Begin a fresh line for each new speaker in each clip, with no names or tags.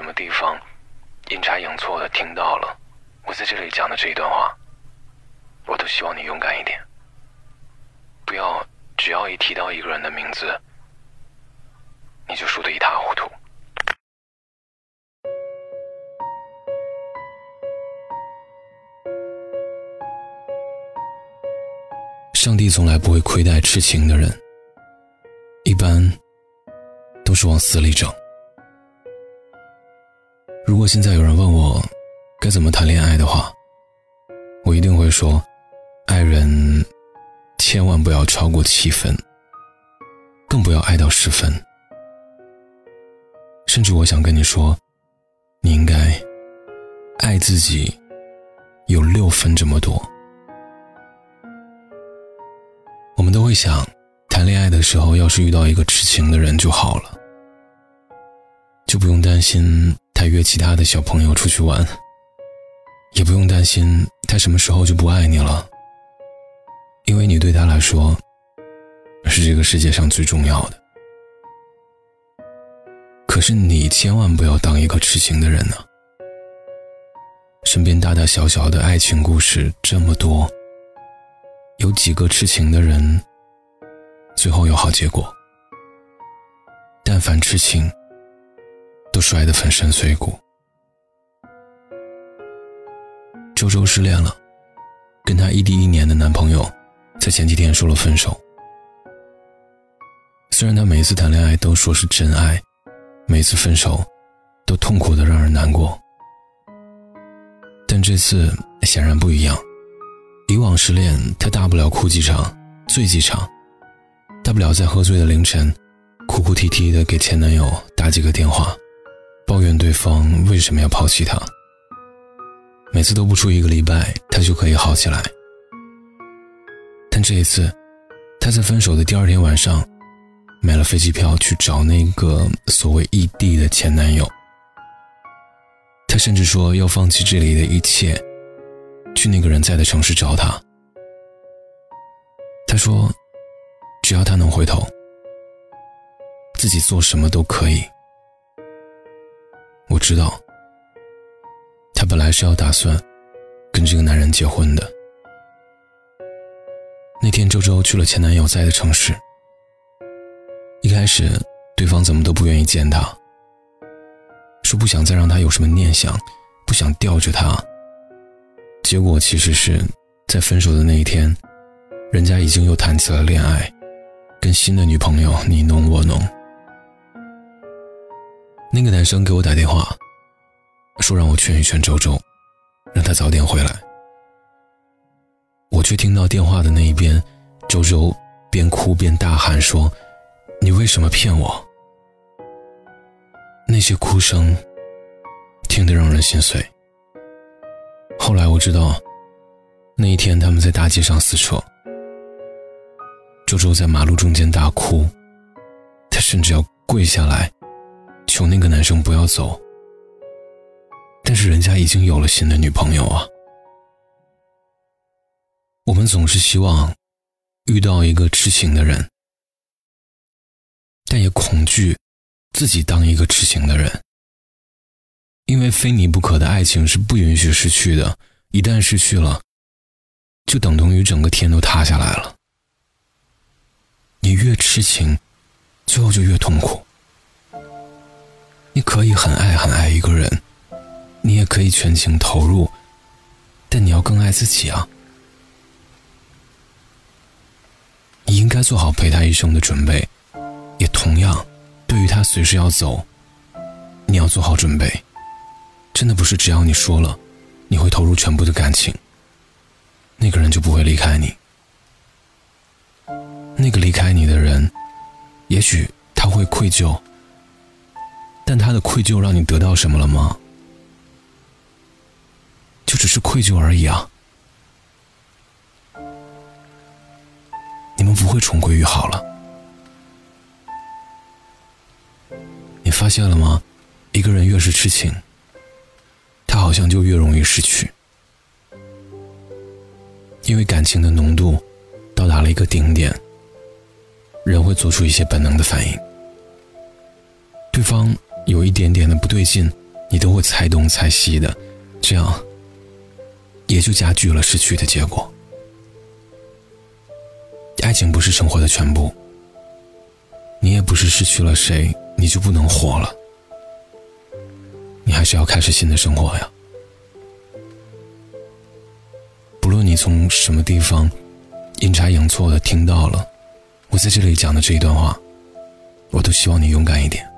什么地方阴差阳错的听到了我在这里讲的这一段话，我都希望你勇敢一点，不要只要一提到一个人的名字，你就输得一塌糊涂。
上帝从来不会亏待痴情的人，一般都是往死里整。如果现在有人问我该怎么谈恋爱的话，我一定会说：爱人千万不要超过七分，更不要爱到十分。甚至我想跟你说，你应该爱自己有六分这么多。我们都会想，谈恋爱的时候要是遇到一个痴情的人就好了，就不用担心他约其他的小朋友出去玩，也不用担心他什么时候就不爱你了，因为你对他来说是这个世界上最重要的。可是你千万不要当一个痴情的人呢，身边大大小小的爱情故事这么多。有几个痴情的人，最后有好结果。但凡痴情，摔得粉身碎骨。周周失恋了，跟她异地一年的男朋友，在前几天说了分手。虽然她每次谈恋爱都说是真爱，每次分手，都痛苦的让人难过，但这次显然不一样。以往失恋，他大不了哭几场、醉几场，大不了在喝醉的凌晨，哭哭啼啼的给前男友打几个电话，抱怨对方为什么要抛弃他。每次都不出一个礼拜，他就可以好起来。但这一次，他在分手的第二天晚上，买了飞机票去找那个所谓异地的前男友。他甚至说要放弃这里的一切。去那个人在的城市找他。他说：“只要他能回头，自己做什么都可以。”知道，他本来是要打算跟这个男人结婚的。那天，周周去了前男友在的城市。一开始，对方怎么都不愿意见他，说不想再让他有什么念想，不想吊着他。结果其实是在分手的那一天，人家已经又谈起了恋爱，跟新的女朋友你侬我侬。那个男生给我打电话，说让我劝一劝周周，让他早点回来。我却听到电话的那一边，周周边哭边大喊说：“你为什么骗我？”那些哭声，听得让人心碎。后来我知道，那一天他们在大街上撕扯，周周在马路中间大哭，他甚至要跪下来求那个男生不要走。但是人家已经有了新的女朋友啊。我们总是希望遇到一个痴情的人，但也恐惧自己当一个痴情的人。因为非你不可的爱情是不允许失去的，一旦失去了，就等同于整个天都塌下来了。你越痴情，最后就越痛苦。你可以很爱很爱一个人，你也可以全情投入，但你要更爱自己啊！你应该做好陪他一生的准备，也同样，对于他随时要走，你要做好准备。真的不是只要你说了，你会投入全部的感情，那个人就不会离开你。那个离开你的人，也许他会愧疚，但他的愧疚让你得到什么了吗？就只是愧疚而已啊。你们不会重归于好了。你发现了吗？一个人越是痴情。他好像就越容易失去，因为感情的浓度到达了一个顶点，人会做出一些本能的反应。对方有一点点的不对劲，你都会猜东猜西的，这样也就加剧了失去的结果。爱情不是生活的全部，你也不是失去了谁你就不能活了，你还是要开始新的生活呀。不论你从什么地方阴差阳错的听到了我在这里讲的这一段话，我都希望你勇敢一点。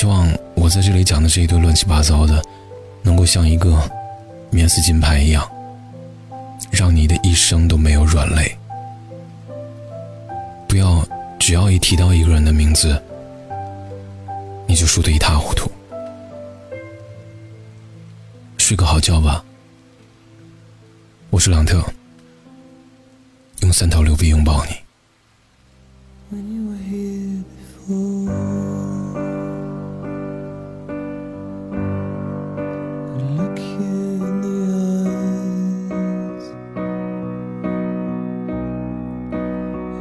希望我在这里讲的这一堆乱七八糟的，能够像一个免死金牌一样，让你的一生都没有软肋。不要只要一提到一个人的名字，你就输得一塌糊涂。睡个好觉吧。我是朗特，用三头六臂拥抱你。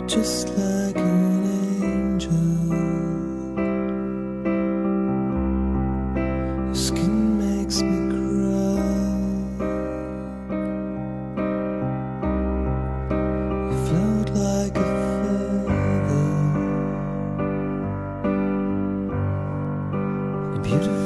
Just like an angel. Your skin makes me cry. You float like a feather beautiful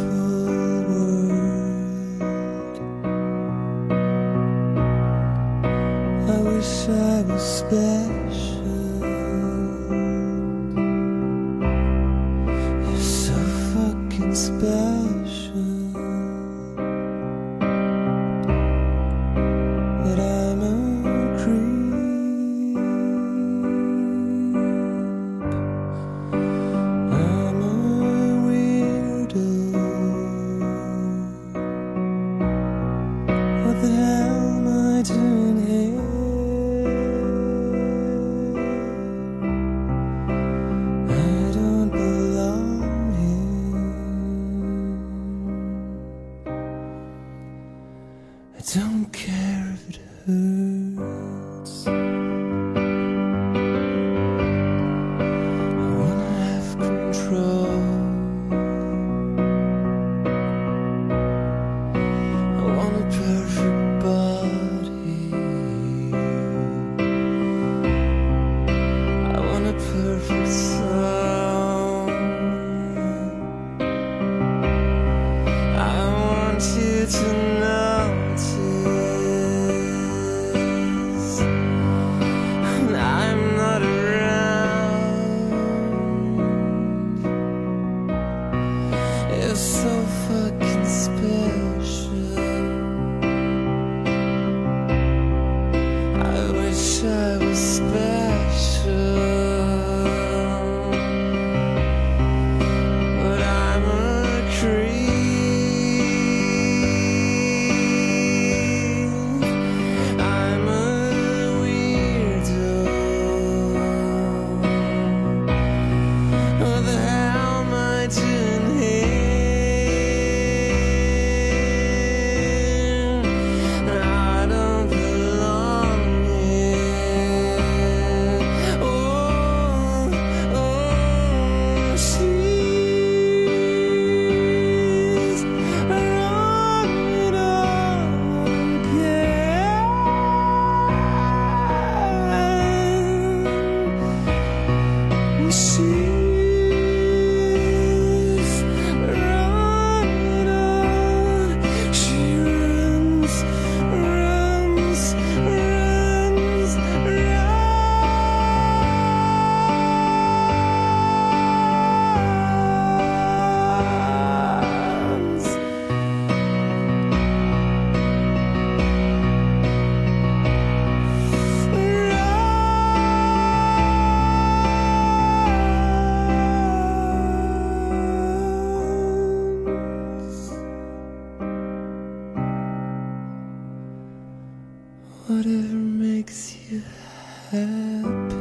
see. Makes you happy.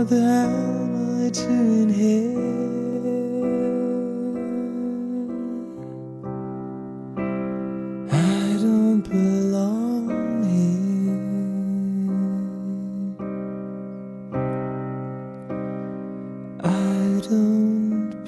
What am I doing here? I don't belong here. I don't